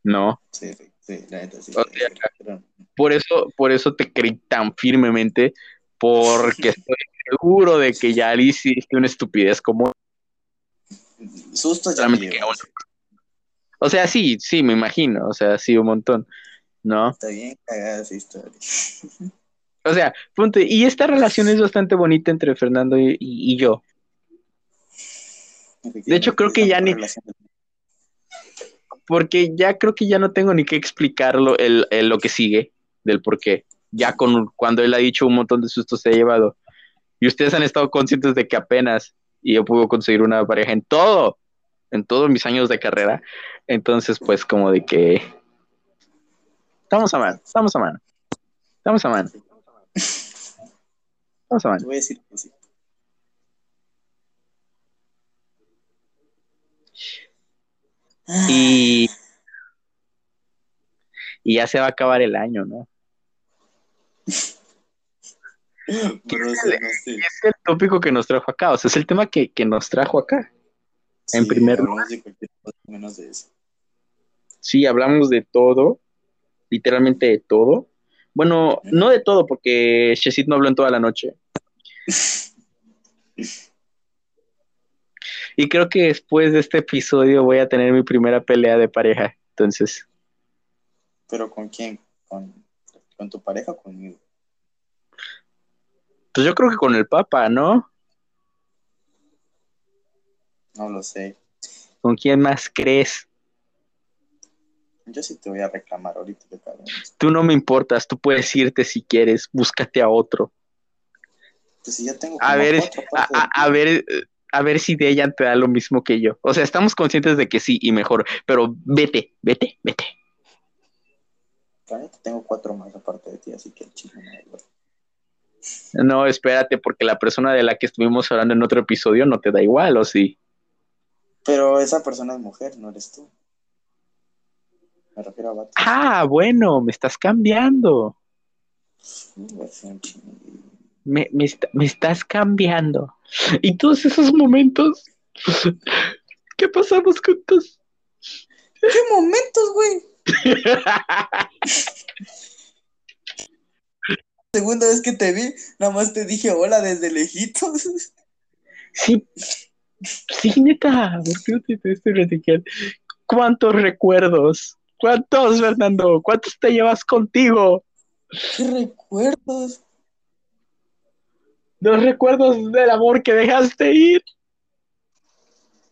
¿no? Sí, sí, sí, la neta, sí. O sea, Por eso, por eso te creí tan firmemente, porque estoy seguro de que ya hiciste una estupidez como Susto ya me solamente que llevo. uno. O sea, sí, sí, me imagino, o sea, sí, un montón, ¿no? Está bien cagada esa historia. O sea, punto. Y esta relación es bastante bonita entre Fernando y, y- y yo. De hecho, creo que ya ni- Porque ya creo que ya no tengo ni que explicarlo el, el- lo que sigue del por qué. Ya con cuando él ha dicho un montón de sustos se ha llevado. Y ustedes han estado conscientes de que apenas y yo pude conseguir una pareja en todo, en todos mis años de carrera. Entonces, pues como de que estamos a mano, estamos a mano, estamos a mano, estamos a mano. Voy a decir que sí. Y, y ya se va a acabar el año, ¿no? Pero, no sé. Es el tópico que nos trajo acá, o sea, es el tema que, que nos trajo acá. En primer de menos de eso. Sí, hablamos de todo, literalmente de todo. Bueno, no de todo, porque Shesit no habló en toda la noche. Y creo que después de este episodio voy a tener mi primera pelea de pareja. Entonces, ¿Pero con quién? ¿Con, con tu pareja o conmigo? pues yo creo que con el Papa, ¿no? No lo sé. ¿Con quién más crees? Yo sí te voy a reclamar ahorita, de cabrón. Tú no me importas, tú puedes irte si quieres, búscate a otro. Pues si ya tengo A ver, cuatro, a, a- a ver, a ver si de ella te da lo mismo que yo. O sea, estamos conscientes de que sí y mejor, pero vete, vete, vete. tengo cuatro más aparte de ti, así que el da igual. No, espérate, porque la persona de la que estuvimos hablando en otro episodio no te da igual, ¿o sí? Pero esa persona es mujer, no eres tú. Me refiero a vato. Ah, bueno, me estás cambiando. Me, me, me estás cambiando. Y todos esos momentos que pasamos juntos. ¿Qué momentos, güey? Segunda vez que te vi, nada más te dije hola desde lejitos. Sí, sí, neta, ¿por qué no te te estoy platicando? ¿Cuántos recuerdos? ¿Cuántos, Fernando? ¿Cuántos te llevas contigo? ¿Qué recuerdos? Los recuerdos del amor que dejaste ir.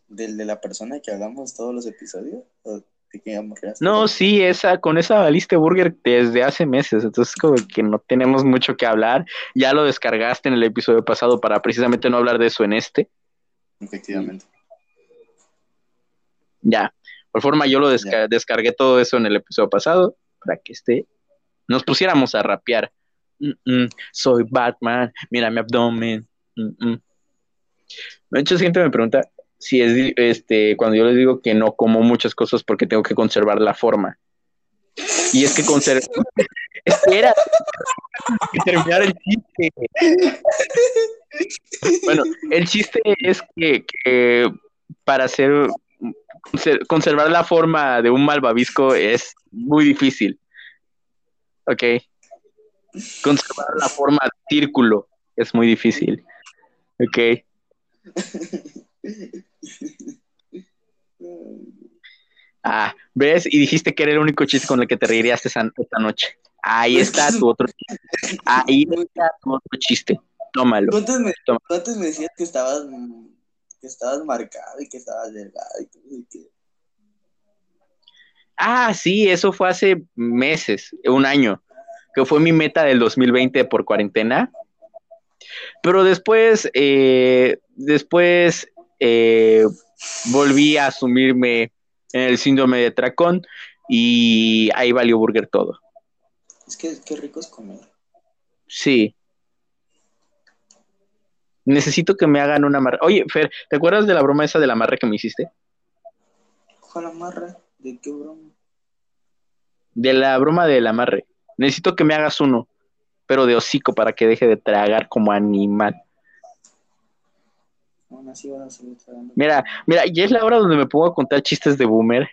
¿Del de la persona que hablamos todos los episodios? ¿O de que amorreaste? No, sí, esa, con esa valiste burger desde hace meses, entonces como que no tenemos mucho que hablar. Ya lo descargaste en el episodio pasado para precisamente no hablar de eso en este. Efectivamente. Ya. Por forma, yo lo desca- descargué todo eso en el episodio pasado para que este nos pusiéramos a rapear. Mm, mm, soy Batman, mira mi abdomen. Mm, mm. Mucha gente me pregunta si es este cuando yo les digo que no como muchas cosas porque tengo que conservar la forma. Y es que conservar. Espera, que terminar el chiste. Bueno, el chiste es que, que para hacer conser- conservar la forma de un malvavisco es muy difícil. Ok. Conservar la forma de círculo es muy difícil. Ok. Ah, ¿ves? Y dijiste que era el único chiste con el que te reirías esa, esta noche. Ahí está tu otro chiste. Ahí está tu otro chiste. Tómalo. Tú antes me, Toma. tú antes me decías que estabas, que estabas marcado y que estabas delgado y que, y que- Ah, sí, eso fue hace meses, un año, que fue mi meta del 2020 por cuarentena. Pero después, eh, después eh, volví a asumirme en el síndrome de Tracón y ahí valió Burger todo. Es que qué rico es comer. Sí. Necesito que me hagan una amarre. Oye, Fer, ¿te acuerdas de la broma esa del amarre que me hiciste? Ojalá marra. ¿De qué broma? De la broma del amarre. Necesito que me hagas uno, pero de hocico para que deje de tragar como animal. Aún así van a seguir tragando. Mira, mira, ya es la hora donde me pongo a contar chistes de boomer.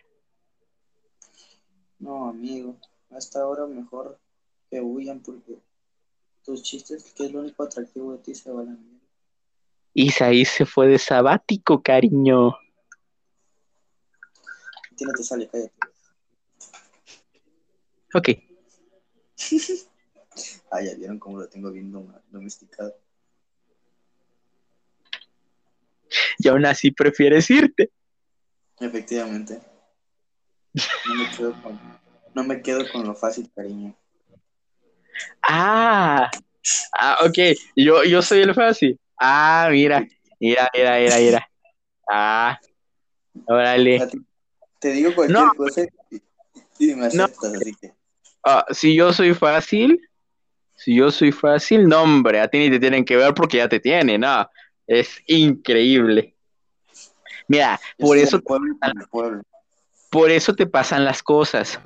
No, amigo. Hasta ahora mejor que huyan porque tus chistes, que es lo único atractivo de ti, se van a mierda. Isaí se fue de sabático, cariño. A ti no te sale, cállate. Ok. Ah, ya vieron cómo lo tengo bien dom- domesticado. Y aún así prefieres irte. Efectivamente. No me quedo con, no me quedo con lo fácil, cariño. Ah, ah, ok. Yo, yo soy el fácil. Ah, mira, mira, mira, mira, mira. Ah, órale. Te digo cualquier No. cosa y, y me No. aceptas, así que. Ah, si yo soy fácil, si yo soy fácil, no, hombre, a ti ni te tienen que ver porque ya te tienen, no. Es increíble. Mira, por eso, pueblo por eso te pasan las cosas,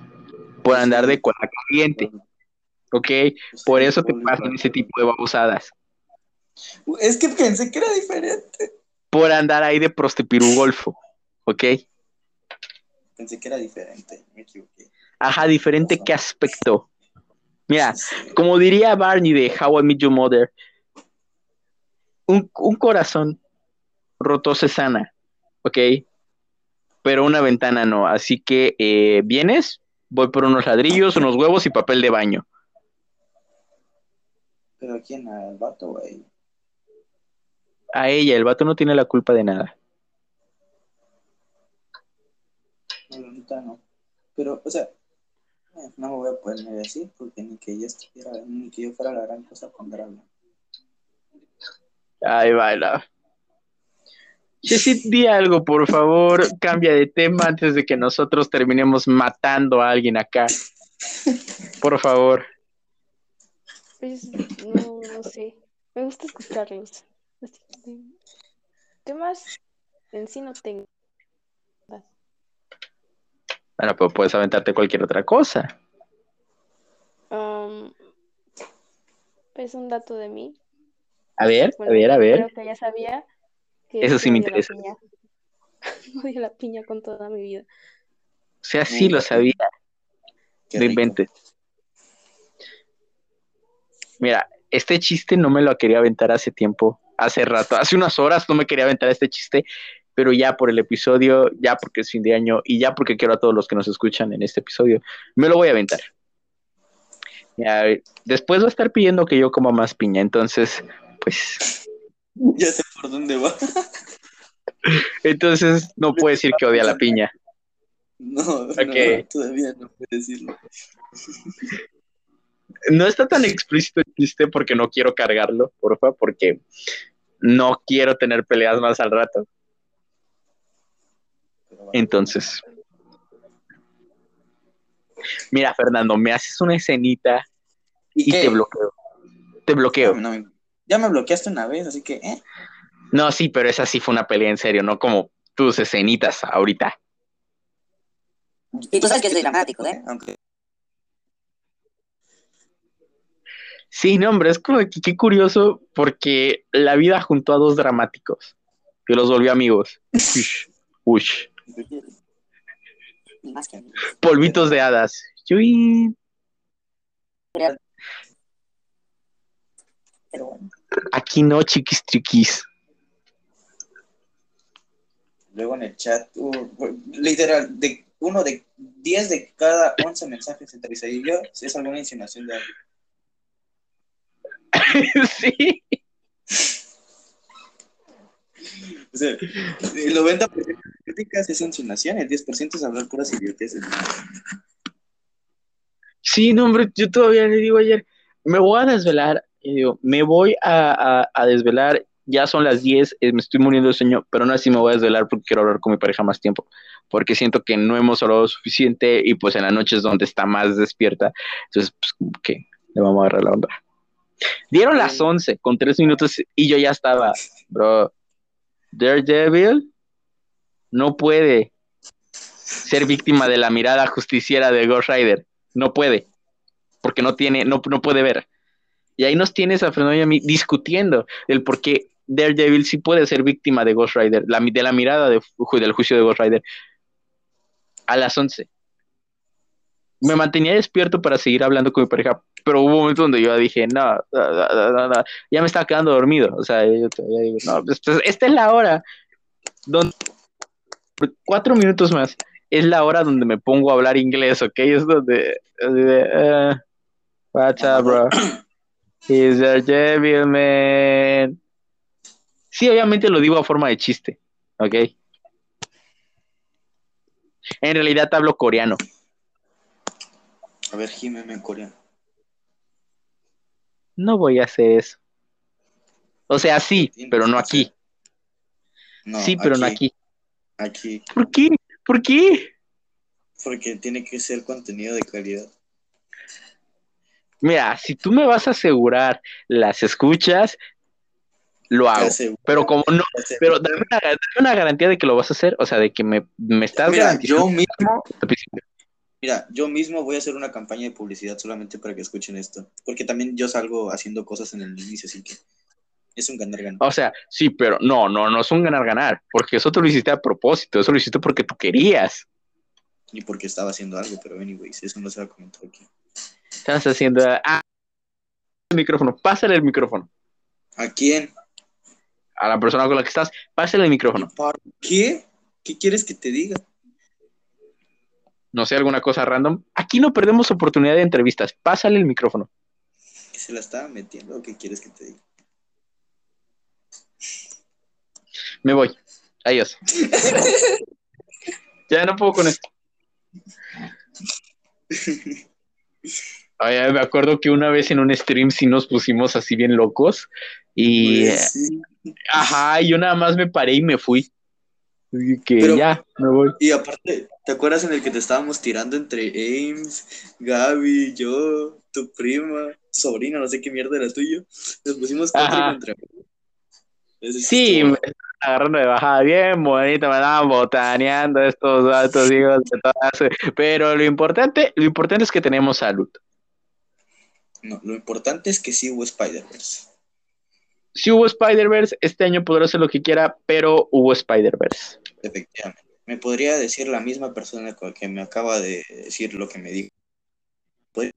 por andar de cola caliente, ¿ok? Por eso te pasan ese tipo de babosadas. Es que pensé que era diferente. Por andar ahí de prostipirugolfo, ¿ok? Pensé que era diferente. Me equivoqué. Ajá, diferente qué aspecto. Mira, Sí, sí. como diría Barney de How I Met Your Mother, un, un corazón roto se sana, ¿ok? Pero una ventana no. Así que, eh, ¿vienes? Voy por unos ladrillos, unos huevos y papel de baño. Pero quién al vato, güey. A ella, el vato no tiene la culpa de nada. No, neta no. Pero, o sea, eh, no me voy a poner así porque ni que yo estuviera, ni que yo fuera la gran cosa cuando era blanco. Ay, baila. Chesit, di algo, por favor. Cambia de tema antes de que nosotros terminemos matando a alguien acá. Por favor. Pues no, no sé. Me gusta escucharlos. Así que, ¿Qué más? En sí no tengo. Bueno, pues puedes aventarte cualquier otra cosa. Um, pues un dato de mí. A ver, a ver, a ver. Creo que ya sabía que Eso sí me la interesa. piña. Odio la piña con toda mi vida. O sea, sí lo sabía. Rico. inventes. Mira, este chiste no me lo quería aventar hace tiempo, hace rato, hace unas horas no me quería aventar este chiste, pero ya por el episodio, ya porque es fin de año y ya porque quiero a todos los que nos escuchan en este episodio, me lo voy a aventar. Ya, después va a estar pidiendo que yo coma más piña, entonces, pues, Ya sé por dónde va. entonces no puedo decir que odia la piña. No, todavía no puedo decirlo. No está tan explícito el chiste porque no quiero cargarlo, porfa, porque no quiero tener peleas más al rato. Entonces, mira, Fernando, me haces una escenita ¿Y y te bloqueo. Te bloqueo. No, no, ya me bloqueaste una vez, así que, ¿eh? No, sí, pero esa sí fue una pelea en serio, no como tus escenitas ahorita. Y tú sabes que soy dramático, ¿eh? Aunque Sí, no, hombre, es como que qué curioso porque la vida junto a dos dramáticos que los volvió amigos. Ush, ush. Polvitos de hadas. Yui. Pero bueno, Aquí no, chiquis triquis. luego en el chat, uh, literal, de uno de 10 de cada 11 mensajes entre Isaí y yo, si es alguna insinuación de algo. sí. O sea, el 90% de críticas es insinuación, el 10% es hablar puras idioteces. Sí, no, hombre, yo todavía le digo ayer, me voy a desvelar, y digo, me voy a, a- a desvelar, ya son las 10, eh, me estoy muriendo de sueño, pero aún así me voy a desvelar porque quiero hablar con mi pareja más tiempo, porque siento que no hemos hablado suficiente y pues en la noche es donde está más despierta, entonces pues como que le vamos a agarrar la onda. Dieron las 11 con 3 minutos y yo ya estaba, bro, Daredevil no puede ser víctima de la mirada justiciera de Ghost Rider. No puede, porque no tiene, no, no puede ver. Y ahí nos tienes a Fernando y a mí discutiendo el por qué Daredevil sí puede ser víctima de Ghost Rider, la, de la mirada de, del juicio de Ghost Rider. A las 11. Me mantenía despierto para seguir hablando con mi pareja, pero hubo un momento donde yo dije, no, no, no, no, ya me estaba quedando dormido. O sea, yo todavía digo, no, pues, pues, esta es la hora donde cuatro minutos más es la hora donde me pongo a hablar inglés, ¿ok? Es donde, eh, what's up, bro? He's a devil man. Sí, obviamente lo digo a forma de chiste, ¿ok? En realidad hablo coreano. A ver, gímeme en coreano. No voy a hacer eso. O sea, sí, pero no aquí. No, sí, pero no aquí. Aquí, ¿Por qué? ¿Por qué? porque tiene que ser contenido de calidad. Mira, si tú me vas a asegurar las escuchas, lo hago. Pero como no, pero dame una, dame una garantía de que lo vas a hacer, o sea, de que me, me estás Mira, garantizando. yo mismo, mira, yo mismo voy a hacer una campaña de publicidad solamente para que escuchen esto. Porque también yo salgo haciendo cosas en el inicio, así que es un ganar-ganar. O sea, sí, pero no, no, no es un ganar-ganar, porque eso tú lo hiciste a propósito, eso lo hiciste porque tú querías. Y porque estaba haciendo algo, pero anyways, eso no se va a comentar aquí. Estás haciendo. Ah, el micrófono, pásale el micrófono. ¿A quién? A la persona con la que estás, pásale el micrófono. ¿Para qué? ¿Qué quieres que te diga? No sé, alguna cosa random. Aquí no perdemos oportunidad de entrevistas, pásale el micrófono. ¿Que se la estaba metiendo o qué quieres que te diga? Me voy. Adiós. ya no puedo con esto. Ay, me acuerdo que una vez en un stream sí nos pusimos así bien locos y Pues sí. ajá, yo nada más me paré y me fui. Y que Pero- ya, me voy. Y aparte, ¿te acuerdas en el que te estábamos tirando entre Ames, Gaby, yo, tu prima, sobrina, no sé qué mierda era tuyo? Nos pusimos contra contra. Sí, me agarrando de bajada bien bonito, me estaban botaneando estos datos hijos de todas. Pero lo importante, lo importante es que tenemos salud. No, lo importante es que sí hubo Spider-Verse. Si hubo Spider-Verse, este año podrá hacer lo que quiera, pero hubo Spider-Verse. Efectivamente. Me podría decir la misma persona que me acaba de decir lo que me dijo. Puede-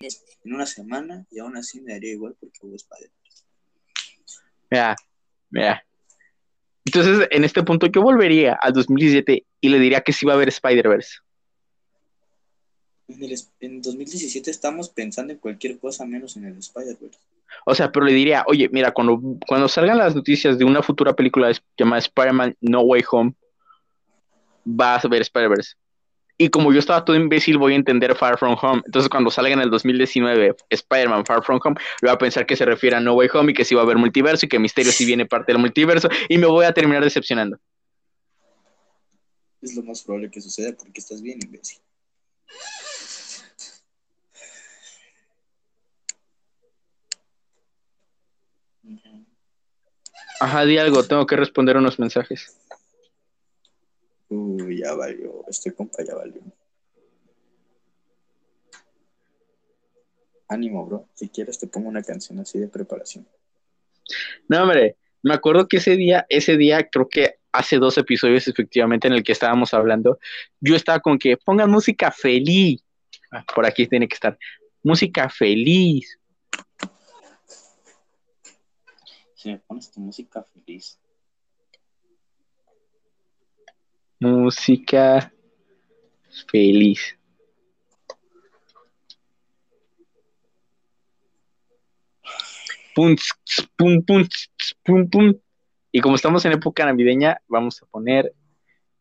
En una semana y aún así me daría igual porque hubo Spider-Verse. Mira, mira. Entonces, en este punto, yo volvería al 2017 y le diría que sí va a haber Spider-Verse. En, el en 2017 estamos pensando en cualquier cosa menos en el Spider-Verse. O sea, pero le diría, oye, mira, cuando, cuando salgan las noticias de una futura película llamada Spider-Man No Way Home, vas a ver Spider-Verse. Y como yo estaba todo imbécil, voy a entender Far From Home. Entonces, cuando salga en el 2019 Spider-Man Far From Home, voy a pensar que se refiere a No Way Home y que sí va a haber multiverso y que Misterio sí viene parte del multiverso y me voy a terminar decepcionando. Es lo más probable que suceda porque estás bien, imbécil. Ajá, di algo, tengo que responder unos mensajes. Uy, ya valió. Este compa ya valió. Ánimo, bro. Si quieres te pongo una canción así de preparación. No, hombre, me acuerdo que ese día, ese día, creo que hace dos episodios efectivamente en el que estábamos hablando, yo estaba con que pongan música feliz. Ah, Por aquí tiene que estar. Música feliz. Si me pones tu música feliz. Música feliz. Pum, pum, pum, pum, pum. Y como estamos en época navideña, vamos a poner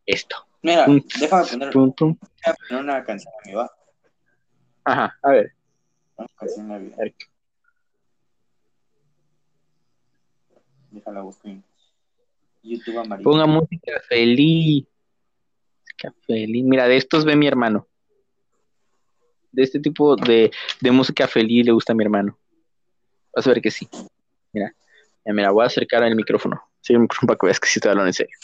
esto. Mira, Pum, déjame poner, Pum, pum. déjame poner una canción a mí, va. Ajá, a ver. Una canción navideña. Ponga música feliz. Música feliz. Mira, de estos ve mi hermano. De este tipo de, de música feliz le gusta a mi hermano. Vas a ver que sí. Mira, mira, voy a acercar el micrófono. Sí, el micrófono para que veas que sí estoy hablando en serio.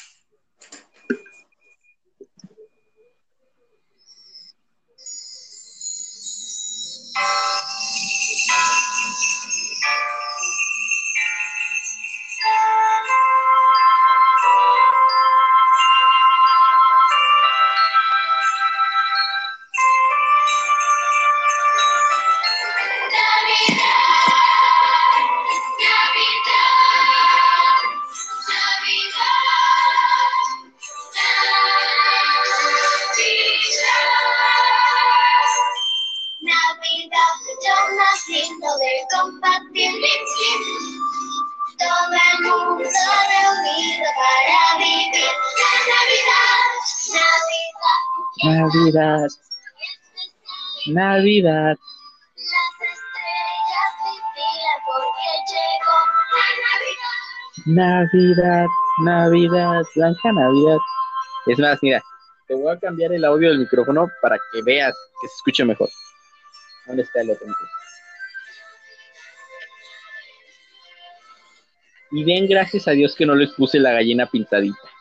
Navidad. Navidad. Navidad, Navidad, Blanca Navidad. Es más, mira, te voy a cambiar el audio del micrófono para que veas que se escuche mejor. ¿Dónde está el otro? Y den gracias a Dios que no les puse la gallina pintadita.